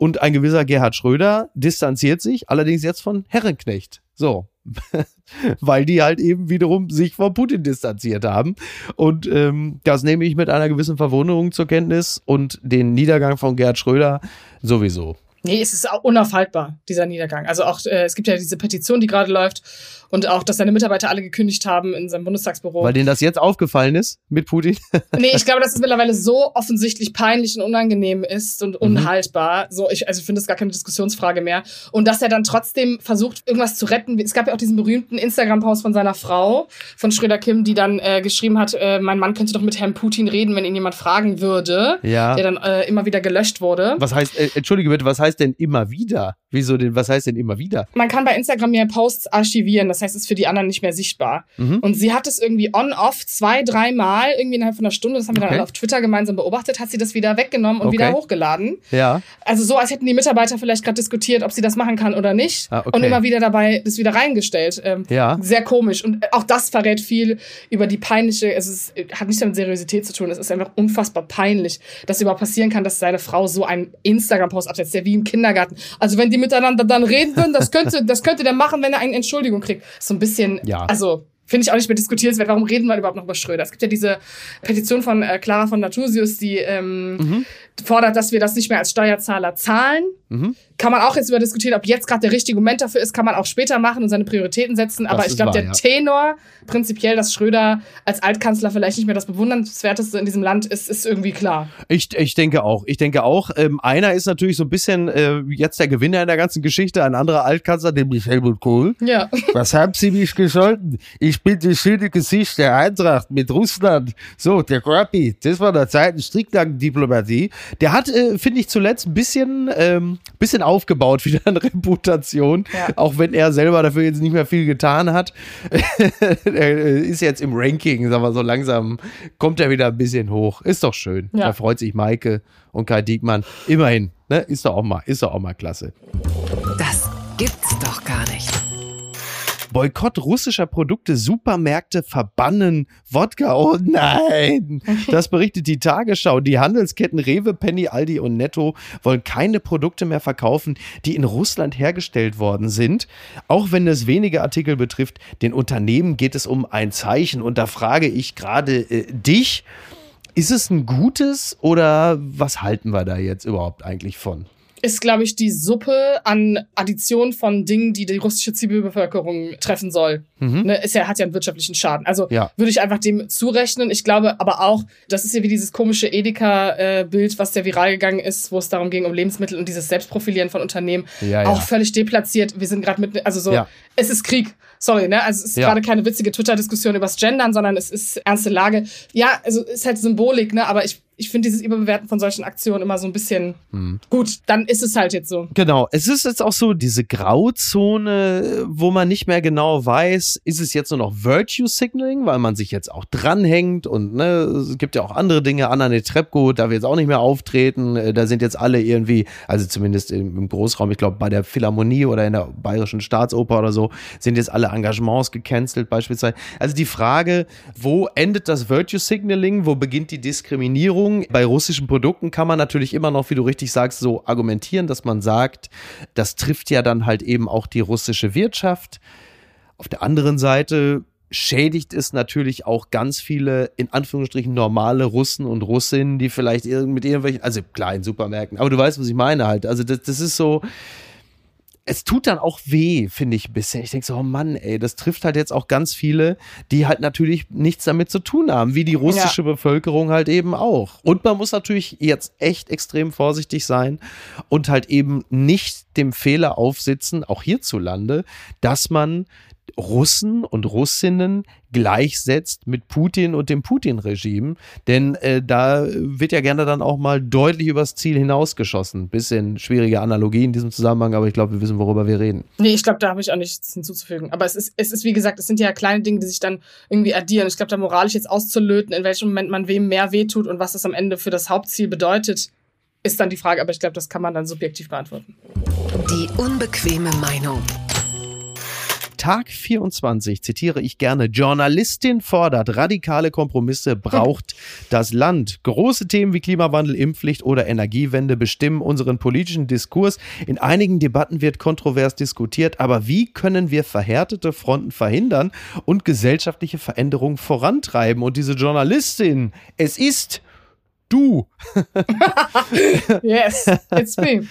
S1: Und ein gewisser Gerhard Schröder distanziert sich, allerdings jetzt von Herrenknecht. So, weil die halt eben wiederum sich von Putin distanziert haben. Und ähm, das nehme ich mit einer gewissen Verwunderung zur Kenntnis und den Niedergang von Gerhard Schröder sowieso.
S3: Nee, es ist auch unaufhaltbar, dieser Niedergang. Also auch, äh, es gibt ja diese Petition, die gerade läuft und auch, dass seine Mitarbeiter alle gekündigt haben in seinem Bundestagsbüro.
S1: Weil denen das jetzt aufgefallen ist mit Putin?
S3: nee, ich glaube, dass es mittlerweile so offensichtlich peinlich und unangenehm ist und mhm. unhaltbar. So, ich, also ich finde es gar keine Diskussionsfrage mehr. Und dass er dann trotzdem versucht, irgendwas zu retten. Es gab ja auch diesen berühmten Instagram-Post von seiner Frau, von Schröder Kim, die dann äh, geschrieben hat, äh, mein Mann könnte doch mit Herrn Putin reden, wenn ihn jemand fragen würde. Ja. Der dann äh, immer wieder gelöscht wurde.
S1: Was heißt, äh, entschuldige bitte, was heißt heißt denn immer wieder? Wieso denn, was heißt denn immer wieder?
S3: Man kann bei Instagram ja Posts archivieren, das heißt, es ist für die anderen nicht mehr sichtbar. Mhm. Und sie hat es irgendwie on-off zwei, dreimal, irgendwie innerhalb von einer Stunde, das haben wir okay. dann auf Twitter gemeinsam beobachtet, hat sie das wieder weggenommen und okay. wieder hochgeladen.
S1: Ja.
S3: Also so, als hätten die Mitarbeiter vielleicht gerade diskutiert, ob sie das machen kann oder nicht. Ah, okay. Und immer wieder dabei das wieder reingestellt. Ähm, ja. Sehr komisch. Und auch das verrät viel über die peinliche, es ist, hat nichts mit Seriosität zu tun, es ist einfach unfassbar peinlich, dass überhaupt passieren kann, dass seine Frau so einen Instagram-Post absetzt, der wie im Kindergarten. Also wenn die miteinander dann reden würden, das könnte, das könnte der machen, wenn er eine Entschuldigung kriegt. So ein bisschen, ja. also finde ich auch nicht mehr diskutierenswert. Warum reden wir überhaupt noch über Schröder? Es gibt ja diese Petition von äh, Clara von Natusius, die ähm, mhm. fordert, dass wir das nicht mehr als Steuerzahler zahlen. Mhm. Kann man auch jetzt über diskutieren, ob jetzt gerade der richtige Moment dafür ist, kann man auch später machen und seine Prioritäten setzen. Aber ich glaube, der ja. Tenor prinzipiell, dass Schröder als Altkanzler vielleicht nicht mehr das bewundernswerteste in diesem Land ist, ist irgendwie klar.
S1: Ich, ich denke auch. Ich denke auch. Ähm, einer ist natürlich so ein bisschen äh, jetzt der Gewinner in der ganzen Geschichte, ein anderer Altkanzler, nämlich Helmut Kohl.
S3: Ja.
S1: Was haben Sie mich gescholten? Ich bin das schöne Gesicht der Eintracht mit Russland. So, der Grappi, das war der Zeit Stricknacken-Diplomatie. Der hat, äh, finde ich, zuletzt ein bisschen, ähm, bisschen aufgebaut wieder an Reputation, ja. auch wenn er selber dafür jetzt nicht mehr viel getan hat. er äh, ist jetzt im Ranking, sagen wir so langsam, kommt er wieder ein bisschen hoch. Ist doch schön. Ja. Da freut sich Maike und Kai Diekmann. Immerhin, ne? Ist doch auch mal, ist doch auch mal klasse.
S2: Das gibt's doch gar nicht.
S1: Boykott russischer Produkte, Supermärkte verbannen Wodka. Oh nein! Das berichtet die Tagesschau. Die Handelsketten Rewe, Penny, Aldi und Netto wollen keine Produkte mehr verkaufen, die in Russland hergestellt worden sind. Auch wenn es wenige Artikel betrifft, den Unternehmen geht es um ein Zeichen. Und da frage ich gerade äh, dich, ist es ein gutes oder was halten wir da jetzt überhaupt eigentlich von?
S3: Ist, glaube ich, die Suppe an Addition von Dingen, die die russische Zivilbevölkerung treffen soll. Mhm. Ne, ist ja, hat ja einen wirtschaftlichen Schaden. Also ja. würde ich einfach dem zurechnen. Ich glaube aber auch, das ist ja wie dieses komische Edeka-Bild, was der viral gegangen ist, wo es darum ging, um Lebensmittel und dieses Selbstprofilieren von Unternehmen. Ja, auch völlig deplatziert. Wir sind gerade mit, also so, es ist Krieg. Sorry, ne? Also es ist gerade keine witzige Twitter-Diskussion übers Gendern, sondern es ist ernste Lage. Ja, also ist halt Symbolik, ne? Aber ich ich finde dieses Überbewerten von solchen Aktionen immer so ein bisschen hm. gut. Dann ist es halt jetzt so.
S1: Genau. Es ist jetzt auch so diese Grauzone, wo man nicht mehr genau weiß, ist es jetzt nur noch Virtue Signaling, weil man sich jetzt auch dranhängt und ne, es gibt ja auch andere Dinge. Anna Netrebko darf jetzt auch nicht mehr auftreten. Äh, da sind jetzt alle irgendwie, also zumindest im Großraum, ich glaube bei der Philharmonie oder in der Bayerischen Staatsoper oder so, sind jetzt alle Engagements gecancelt beispielsweise. Also die Frage, wo endet das Virtue Signaling, wo beginnt die Diskriminierung? Bei russischen Produkten kann man natürlich immer noch, wie du richtig sagst, so argumentieren, dass man sagt, das trifft ja dann halt eben auch die russische Wirtschaft. Auf der anderen Seite schädigt es natürlich auch ganz viele, in Anführungsstrichen, normale Russen und Russinnen, die vielleicht mit irgendwelchen, also klar in Supermärkten, aber du weißt, was ich meine halt. Also das, das ist so, es tut dann auch weh, finde ich ein bisschen. Ich denke so, oh Mann, ey, das trifft halt jetzt auch ganz viele, die halt natürlich nichts damit zu tun haben, wie die russische ja. Bevölkerung halt eben auch. Und man muss natürlich jetzt echt extrem vorsichtig sein und halt eben nicht dem Fehler aufsitzen, auch hierzulande, dass man Russen und Russinnen gleichsetzt mit Putin und dem Putin-Regime. Denn äh, da wird ja gerne dann auch mal deutlich übers Ziel hinausgeschossen. Bisschen schwierige Analogie in diesem Zusammenhang, aber ich glaube, wir wissen, worüber wir reden.
S3: Nee, ich glaube, da habe ich auch nichts hinzuzufügen. Aber es ist, es ist, wie gesagt, es sind ja kleine Dinge, die sich dann irgendwie addieren. Ich glaube, da moralisch jetzt auszulöten, in welchem Moment man wem mehr wehtut und was das am Ende für das Hauptziel bedeutet, ist dann die Frage. Aber ich glaube, das kann man dann subjektiv beantworten.
S2: Die unbequeme Meinung.
S1: Tag 24 zitiere ich gerne, Journalistin fordert radikale Kompromisse, braucht das Land. Große Themen wie Klimawandel, Impfpflicht oder Energiewende bestimmen unseren politischen Diskurs. In einigen Debatten wird kontrovers diskutiert, aber wie können wir verhärtete Fronten verhindern und gesellschaftliche Veränderungen vorantreiben? Und diese Journalistin, es ist du.
S3: yes, it's me.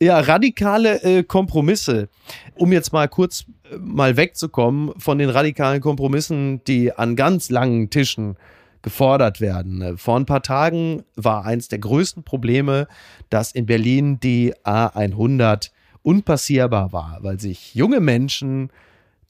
S1: Ja, radikale äh, Kompromisse. Um jetzt mal kurz äh, mal wegzukommen von den radikalen Kompromissen, die an ganz langen Tischen gefordert werden. Vor ein paar Tagen war eins der größten Probleme, dass in Berlin die A100 unpassierbar war, weil sich junge Menschen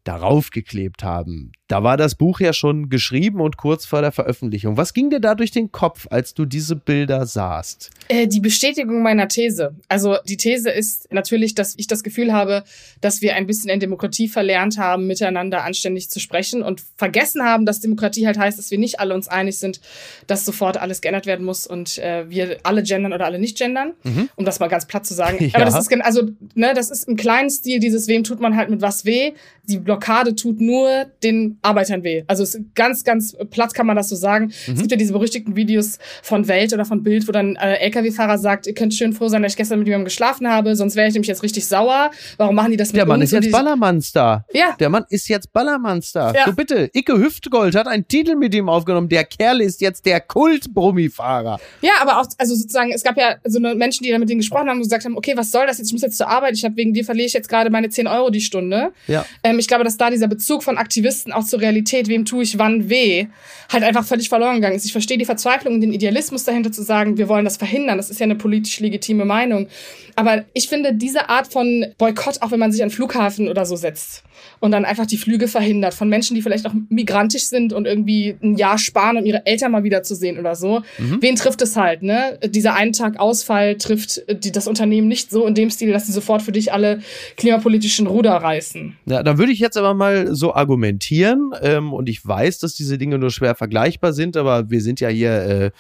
S1: darauf geklebt haben. Da war das Buch ja schon geschrieben und kurz vor der Veröffentlichung. Was ging dir da durch den Kopf, als du diese Bilder sahst?
S3: Äh, die Bestätigung meiner These. Also die These ist natürlich, dass ich das Gefühl habe, dass wir ein bisschen in Demokratie verlernt haben, miteinander anständig zu sprechen und vergessen haben, dass Demokratie halt heißt, dass wir nicht alle uns einig sind, dass sofort alles geändert werden muss und äh, wir alle gendern oder alle nicht gendern, mhm. um das mal ganz platt zu sagen. Ja. Aber das ist also ne, das ist im kleinen Stil dieses wem tut man halt mit was weh. Die Blockade tut nur den Arbeitern weh. Also es ist ganz, ganz platt kann man das so sagen. Mhm. Es gibt ja diese berüchtigten Videos von Welt oder von Bild, wo dann äh, LKW-Fahrer sagt, ihr könnt schön froh sein, dass ich gestern mit jemandem geschlafen habe, sonst wäre ich nämlich jetzt richtig sauer. Warum machen die das mit
S1: Der Mann
S3: uns?
S1: ist jetzt Ballermann-Star. Ja. Der Mann ist jetzt Ballermann-Star. Ja. So bitte, Icke Hüftgold hat einen Titel mit ihm aufgenommen. Der Kerl ist jetzt der Kult-Brummifahrer.
S3: Ja, aber auch, also sozusagen, es gab ja so eine Menschen, die da mit denen gesprochen haben und gesagt haben, okay, was soll das jetzt? Ich muss jetzt zur Arbeit, ich habe wegen dir verliere ich jetzt gerade meine 10 Euro die Stunde. Ja. Ähm, ich glaube, dass da dieser Bezug von Aktivisten auch zur Realität, wem tue ich wann weh, halt einfach völlig verloren gegangen ist. Ich verstehe die Verzweiflung und den Idealismus dahinter zu sagen, wir wollen das verhindern. Das ist ja eine politisch legitime Meinung. Aber ich finde, diese Art von Boykott, auch wenn man sich an Flughafen oder so setzt und dann einfach die Flüge verhindert von Menschen, die vielleicht auch migrantisch sind und irgendwie ein Jahr sparen, um ihre Eltern mal wieder zu sehen oder so. Mhm. Wen trifft es halt, ne? Dieser einen Tag Ausfall trifft die, das Unternehmen nicht so in dem Stil, dass sie sofort für dich alle klimapolitischen Ruder reißen.
S1: Ja, dann würde ich jetzt aber mal so argumentieren ähm, und ich weiß, dass diese Dinge nur schwer vergleichbar sind, aber wir sind ja hier äh,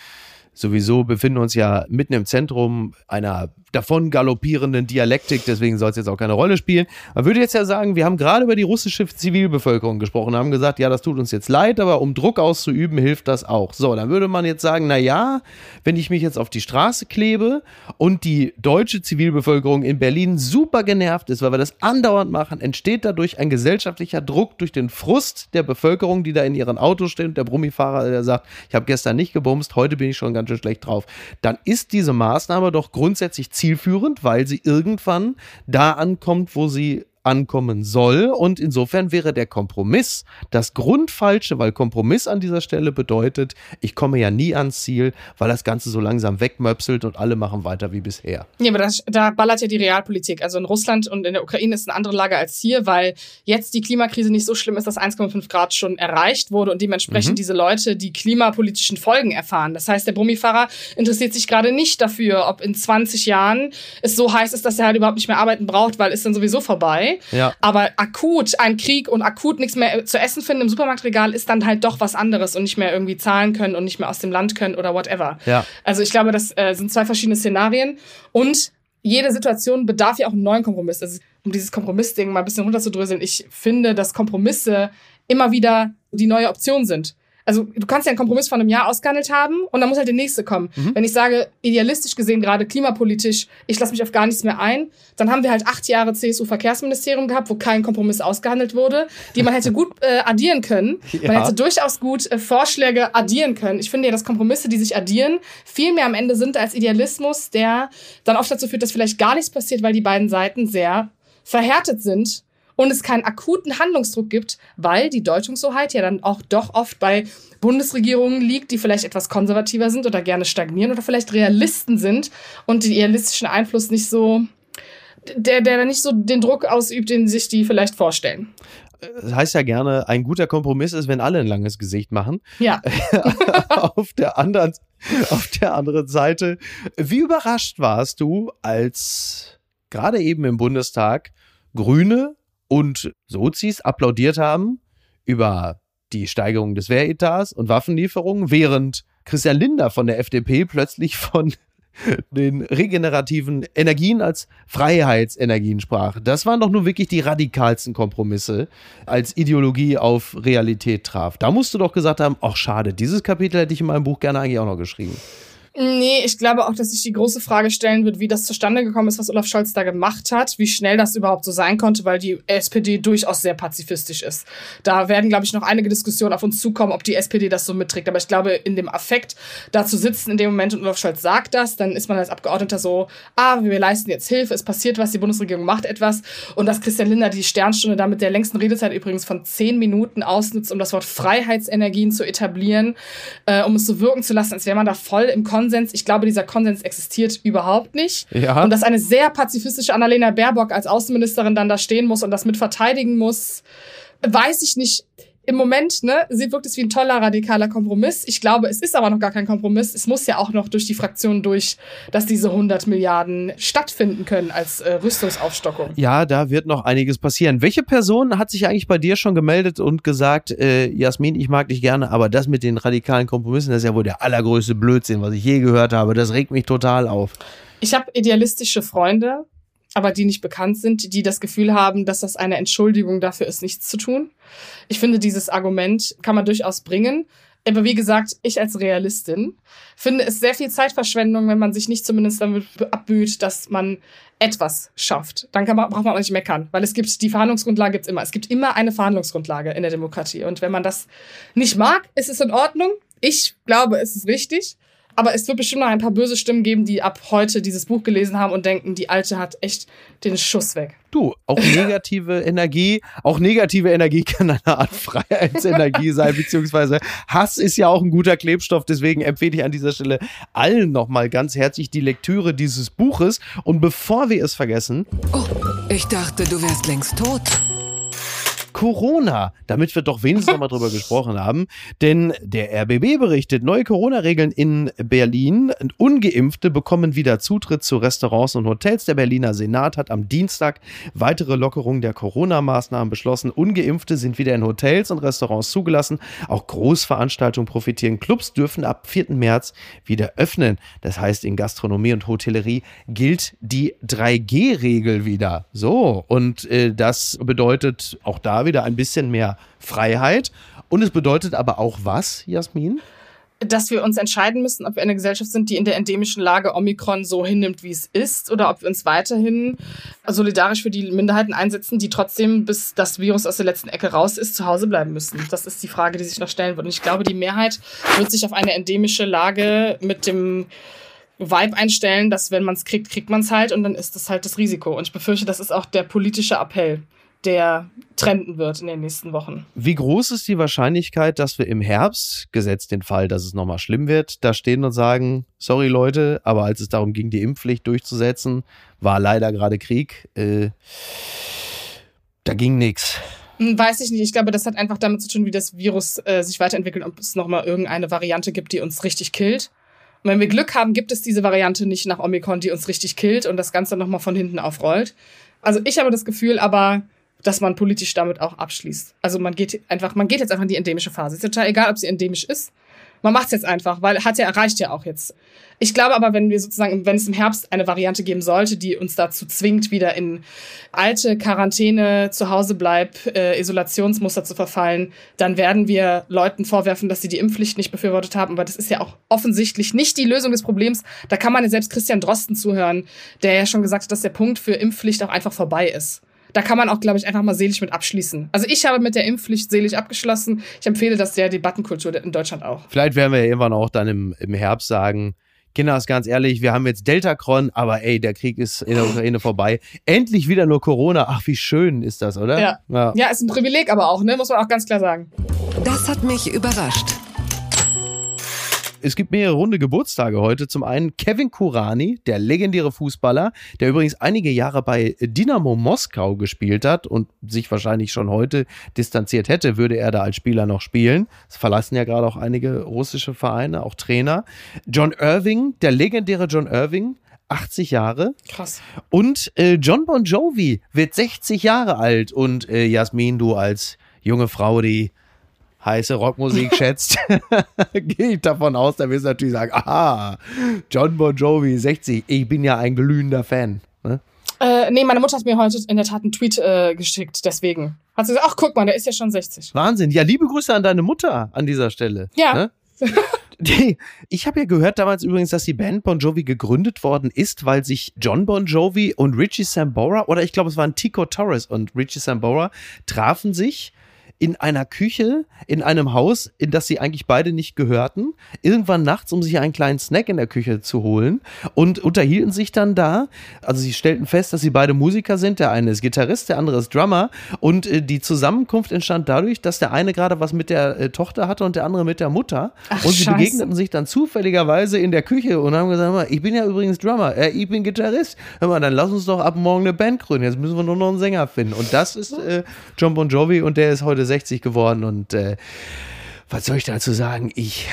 S1: sowieso befinden uns ja mitten im Zentrum einer davon galoppierenden Dialektik, deswegen soll es jetzt auch keine Rolle spielen. Man würde jetzt ja sagen, wir haben gerade über die russische Zivilbevölkerung gesprochen, haben gesagt, ja, das tut uns jetzt leid, aber um Druck auszuüben, hilft das auch. So, dann würde man jetzt sagen, na ja, wenn ich mich jetzt auf die Straße klebe und die deutsche Zivilbevölkerung in Berlin super genervt ist, weil wir das andauernd machen, entsteht dadurch ein gesellschaftlicher Druck durch den Frust der Bevölkerung, die da in ihren Autos steht, der Brummifahrer, der sagt, ich habe gestern nicht gebumst, heute bin ich schon ganz schön schlecht drauf. Dann ist diese Maßnahme doch grundsätzlich zielführend, weil sie irgendwann da ankommt, wo sie ankommen soll. Und insofern wäre der Kompromiss das Grundfalsche, weil Kompromiss an dieser Stelle bedeutet, ich komme ja nie ans Ziel, weil das Ganze so langsam wegmöpselt und alle machen weiter wie bisher.
S3: Ja, aber das, da ballert ja die Realpolitik. Also in Russland und in der Ukraine ist eine andere Lage als hier, weil jetzt die Klimakrise nicht so schlimm ist, dass 1,5 Grad schon erreicht wurde und dementsprechend mhm. diese Leute die klimapolitischen Folgen erfahren. Das heißt, der Brummifahrer interessiert sich gerade nicht dafür, ob in 20 Jahren es so heiß ist, dass er halt überhaupt nicht mehr arbeiten braucht, weil ist dann sowieso vorbei.
S1: Ja.
S3: Aber akut ein Krieg und akut nichts mehr zu essen finden im Supermarktregal ist dann halt doch was anderes und nicht mehr irgendwie zahlen können und nicht mehr aus dem Land können oder whatever.
S1: Ja.
S3: Also ich glaube, das äh, sind zwei verschiedene Szenarien und jede Situation bedarf ja auch einen neuen Kompromiss. Also, um dieses Kompromissding mal ein bisschen runterzudröseln, ich finde, dass Kompromisse immer wieder die neue Option sind also du kannst ja einen Kompromiss von einem Jahr ausgehandelt haben und dann muss halt der nächste kommen. Mhm. Wenn ich sage, idealistisch gesehen, gerade klimapolitisch, ich lasse mich auf gar nichts mehr ein, dann haben wir halt acht Jahre CSU-Verkehrsministerium gehabt, wo kein Kompromiss ausgehandelt wurde, die man hätte gut äh, addieren können. Ja. Man hätte durchaus gut äh, Vorschläge addieren können. Ich finde ja, dass Kompromisse, die sich addieren, viel mehr am Ende sind als Idealismus, der dann oft dazu führt, dass vielleicht gar nichts passiert, weil die beiden Seiten sehr verhärtet sind und es keinen akuten Handlungsdruck gibt, weil die Deutungshoheit ja dann auch doch oft bei Bundesregierungen liegt, die vielleicht etwas konservativer sind oder gerne stagnieren oder vielleicht Realisten sind und den realistischen Einfluss nicht so, der, der nicht so den Druck ausübt, den sich die vielleicht vorstellen.
S1: Das heißt ja gerne, ein guter Kompromiss ist, wenn alle ein langes Gesicht machen.
S3: Ja.
S1: auf der anderen, auf der anderen Seite, wie überrascht warst du, als gerade eben im Bundestag Grüne und Sozis applaudiert haben über die Steigerung des Wehretats und Waffenlieferungen, während Christian Linder von der FDP plötzlich von den regenerativen Energien als Freiheitsenergien sprach. Das waren doch nur wirklich die radikalsten Kompromisse, als Ideologie auf Realität traf. Da musst du doch gesagt haben, ach schade, dieses Kapitel hätte ich in meinem Buch gerne eigentlich auch noch geschrieben.
S3: Nee, ich glaube auch, dass sich die große Frage stellen wird, wie das zustande gekommen ist, was Olaf Scholz da gemacht hat, wie schnell das überhaupt so sein konnte, weil die SPD durchaus sehr pazifistisch ist. Da werden, glaube ich, noch einige Diskussionen auf uns zukommen, ob die SPD das so mitträgt. Aber ich glaube, in dem Affekt, da zu sitzen in dem Moment und Olaf Scholz sagt das, dann ist man als Abgeordneter so, ah, wir leisten jetzt Hilfe, es passiert was, die Bundesregierung macht etwas. Und dass Christian Lindner die Sternstunde da mit der längsten Redezeit übrigens von zehn Minuten ausnutzt, um das Wort Freiheitsenergien zu etablieren, äh, um es so wirken zu lassen, als wäre man da voll im Kon Konsens. Ich glaube, dieser Konsens existiert überhaupt nicht.
S1: Ja.
S3: Und dass eine sehr pazifistische Annalena Baerbock als Außenministerin dann da stehen muss und das mit verteidigen muss, weiß ich nicht im Moment, ne, wirkt es wie ein toller radikaler Kompromiss. Ich glaube, es ist aber noch gar kein Kompromiss. Es muss ja auch noch durch die Fraktion durch, dass diese 100 Milliarden stattfinden können als äh, Rüstungsaufstockung.
S1: Ja, da wird noch einiges passieren. Welche Person hat sich eigentlich bei dir schon gemeldet und gesagt, äh, Jasmin, ich mag dich gerne, aber das mit den radikalen Kompromissen, das ist ja wohl der allergrößte Blödsinn, was ich je gehört habe. Das regt mich total auf.
S3: Ich habe idealistische Freunde, aber die nicht bekannt sind, die das Gefühl haben, dass das eine Entschuldigung dafür ist, nichts zu tun. Ich finde, dieses Argument kann man durchaus bringen. Aber wie gesagt, ich als Realistin finde es sehr viel Zeitverschwendung, wenn man sich nicht zumindest damit abbüht, dass man etwas schafft. Dann kann man, braucht man auch nicht meckern, weil es gibt, die Verhandlungsgrundlage gibt's immer. Es gibt immer eine Verhandlungsgrundlage in der Demokratie. Und wenn man das nicht mag, ist es in Ordnung. Ich glaube, es ist richtig. Aber es wird bestimmt noch ein paar böse Stimmen geben, die ab heute dieses Buch gelesen haben und denken, die Alte hat echt den Schuss weg.
S1: Du, auch negative Energie, auch negative Energie kann eine Art Freiheitsenergie sein, beziehungsweise Hass ist ja auch ein guter Klebstoff. Deswegen empfehle ich an dieser Stelle allen nochmal ganz herzlich die Lektüre dieses Buches. Und bevor wir es vergessen.
S2: Oh, ich dachte, du wärst längst tot.
S1: Corona, damit wir doch wenigstens nochmal drüber gesprochen haben. Denn der RBB berichtet, neue Corona-Regeln in Berlin. Ungeimpfte bekommen wieder Zutritt zu Restaurants und Hotels. Der Berliner Senat hat am Dienstag weitere Lockerungen der Corona-Maßnahmen beschlossen. Ungeimpfte sind wieder in Hotels und Restaurants zugelassen. Auch Großveranstaltungen profitieren. Clubs dürfen ab 4. März wieder öffnen. Das heißt, in Gastronomie und Hotellerie gilt die 3G-Regel wieder. So, und äh, das bedeutet auch da wieder ein bisschen mehr Freiheit. Und es bedeutet aber auch was, Jasmin?
S3: dass wir uns entscheiden müssen, ob wir eine Gesellschaft sind, die in der endemischen Lage Omikron so hinnimmt, wie es ist, oder ob wir uns weiterhin solidarisch für die Minderheiten einsetzen, die trotzdem, bis das Virus aus der letzten Ecke raus ist, zu Hause bleiben müssen. Das ist die Frage, die sich noch stellen wird. Und ich glaube, die Mehrheit wird sich auf eine endemische Lage mit dem Vibe einstellen, dass wenn man es kriegt, kriegt man es halt und dann ist das halt das Risiko. Und ich befürchte, das ist auch der politische Appell. Der trenden wird in den nächsten Wochen.
S1: Wie groß ist die Wahrscheinlichkeit, dass wir im Herbst, gesetzt den Fall, dass es nochmal schlimm wird, da stehen und sagen, sorry Leute, aber als es darum ging, die Impfpflicht durchzusetzen, war leider gerade Krieg, äh, da ging nichts.
S3: Hm, weiß ich nicht. Ich glaube, das hat einfach damit zu tun, wie das Virus äh, sich weiterentwickelt, ob es nochmal irgendeine Variante gibt, die uns richtig killt. Und wenn wir Glück haben, gibt es diese Variante nicht nach Omikron, die uns richtig killt und das Ganze nochmal von hinten aufrollt. Also ich habe das Gefühl aber, dass man politisch damit auch abschließt. Also man geht einfach, man geht jetzt einfach in die endemische Phase. Ist total egal, ob sie endemisch ist. Man macht es jetzt einfach, weil hat ja erreicht ja auch jetzt. Ich glaube aber, wenn wir sozusagen, wenn es im Herbst eine Variante geben sollte, die uns dazu zwingt, wieder in alte Quarantäne, zu Hause bleib, äh, Isolationsmuster zu verfallen, dann werden wir Leuten vorwerfen, dass sie die Impfpflicht nicht befürwortet haben. Aber das ist ja auch offensichtlich nicht die Lösung des Problems. Da kann man ja selbst Christian Drosten zuhören, der ja schon gesagt hat, dass der Punkt für Impfpflicht auch einfach vorbei ist da kann man auch, glaube ich, einfach mal selig mit abschließen. Also ich habe mit der Impfpflicht selig abgeschlossen. Ich empfehle das der Debattenkultur in Deutschland auch.
S1: Vielleicht werden wir ja irgendwann auch dann im, im Herbst sagen, Kinder, ist ganz ehrlich, wir haben jetzt Deltacron, aber ey, der Krieg ist in der Ukraine vorbei. Endlich wieder nur Corona. Ach, wie schön ist das, oder?
S3: Ja. Ja, ja ist ein Privileg aber auch, ne? Muss man auch ganz klar sagen.
S2: Das hat mich überrascht.
S1: Es gibt mehrere runde Geburtstage heute. Zum einen Kevin Kurani, der legendäre Fußballer, der übrigens einige Jahre bei Dynamo Moskau gespielt hat und sich wahrscheinlich schon heute distanziert hätte, würde er da als Spieler noch spielen. Es verlassen ja gerade auch einige russische Vereine, auch Trainer. John Irving, der legendäre John Irving, 80 Jahre.
S3: Krass.
S1: Und äh, John Bon Jovi wird 60 Jahre alt. Und äh, Jasmin, du als junge Frau, die heiße Rockmusik schätzt, gehe ich davon aus, da wirst du natürlich sagen, aha, John Bon Jovi, 60, ich bin ja ein glühender Fan. Ne?
S3: Äh, nee, meine Mutter hat mir heute in der Tat einen Tweet äh, geschickt, deswegen. Hat sie gesagt, ach guck mal, der ist ja schon 60.
S1: Wahnsinn. Ja, liebe Grüße an deine Mutter an dieser Stelle.
S3: Ja. Ne?
S1: ich habe ja gehört damals übrigens, dass die Band Bon Jovi gegründet worden ist, weil sich John Bon Jovi und Richie Sambora, oder ich glaube, es waren Tico Torres und Richie Sambora, trafen sich in einer Küche in einem Haus, in das sie eigentlich beide nicht gehörten, irgendwann nachts, um sich einen kleinen Snack in der Küche zu holen und unterhielten sich dann da. Also sie stellten fest, dass sie beide Musiker sind. Der eine ist Gitarrist, der andere ist Drummer und äh, die Zusammenkunft entstand dadurch, dass der eine gerade was mit der äh, Tochter hatte und der andere mit der Mutter. Ach, und sie Scheiße. begegneten sich dann zufälligerweise in der Küche und haben gesagt, ich bin ja übrigens Drummer, äh, ich bin Gitarrist. Hör mal, dann lass uns doch ab morgen eine Band gründen. Jetzt müssen wir nur noch einen Sänger finden. Und das ist äh, John Bon Jovi und der ist heute 60 geworden und äh, was soll ich dazu sagen? Ich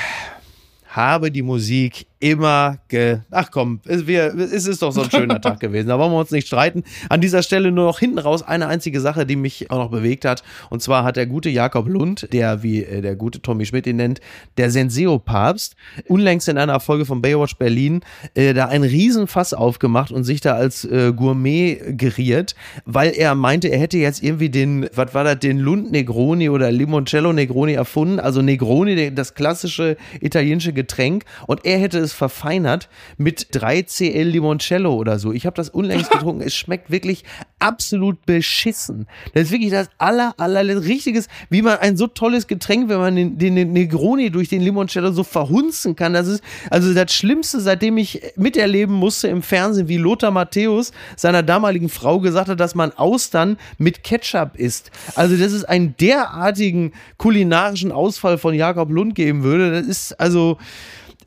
S1: habe die Musik immer ge. Ach komm, es, wir, es ist doch so ein schöner Tag gewesen. Da wollen wir uns nicht streiten. An dieser Stelle nur noch hinten raus eine einzige Sache, die mich auch noch bewegt hat. Und zwar hat der gute Jakob Lund, der wie äh, der gute Tommy Schmidt ihn nennt, der Senseo-Papst, unlängst in einer Folge von Baywatch Berlin äh, da ein Riesenfass aufgemacht und sich da als äh, Gourmet geriert, weil er meinte, er hätte jetzt irgendwie den, was war das, den Lund Negroni oder Limoncello Negroni erfunden. Also Negroni, das klassische italienische Getränk. Und er hätte es es verfeinert mit 3 CL Limoncello oder so. Ich habe das unlängst getrunken. es schmeckt wirklich absolut beschissen. Das ist wirklich das aller, aller richtiges, wie man ein so tolles Getränk, wenn man den, den Negroni durch den Limoncello so verhunzen kann. Das ist also das Schlimmste, seitdem ich miterleben musste im Fernsehen, wie Lothar Matthäus seiner damaligen Frau gesagt hat, dass man Austern mit Ketchup isst. Also, dass es einen derartigen kulinarischen Ausfall von Jakob Lund geben würde, das ist also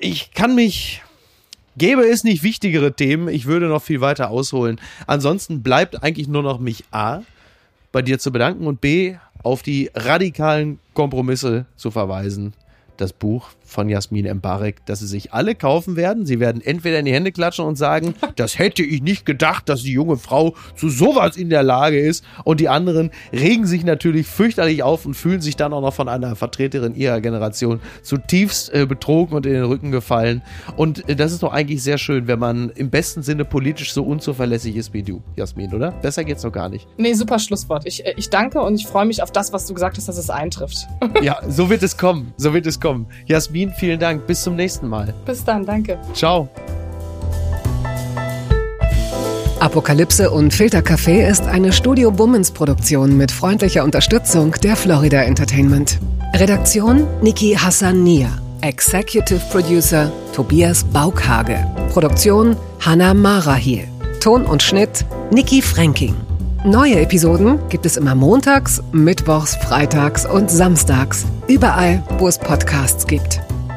S1: ich kann mich. Gäbe es nicht wichtigere Themen, ich würde noch viel weiter ausholen. Ansonsten bleibt eigentlich nur noch mich A bei dir zu bedanken und B auf die radikalen Kompromisse zu verweisen, das Buch von Jasmin Embarek, dass sie sich alle kaufen werden. Sie werden entweder in die Hände klatschen und sagen, das hätte ich nicht gedacht, dass die junge Frau zu sowas in der Lage ist. Und die anderen regen sich natürlich fürchterlich auf und fühlen sich dann auch noch von einer Vertreterin ihrer Generation zutiefst äh, betrogen und in den Rücken gefallen. Und äh, das ist doch eigentlich sehr schön, wenn man im besten Sinne politisch so unzuverlässig ist wie du, Jasmin, oder? Besser geht's doch gar nicht.
S3: Nee, super Schlusswort. Ich, äh, ich danke und ich freue mich auf das, was du gesagt hast, dass es eintrifft.
S1: ja, so wird es kommen. So wird es kommen. Jasmin, vielen Dank. Bis zum nächsten Mal.
S3: Bis dann, danke.
S1: Ciao.
S2: Apokalypse und Filtercafé ist eine Studio Bummens Produktion mit freundlicher Unterstützung der Florida Entertainment. Redaktion Niki Hassania. Executive Producer Tobias Baukhage. Produktion Hannah Marahiel. Ton und Schnitt Niki Fränking. Neue Episoden gibt es immer montags, mittwochs, freitags und samstags. Überall, wo es Podcasts gibt.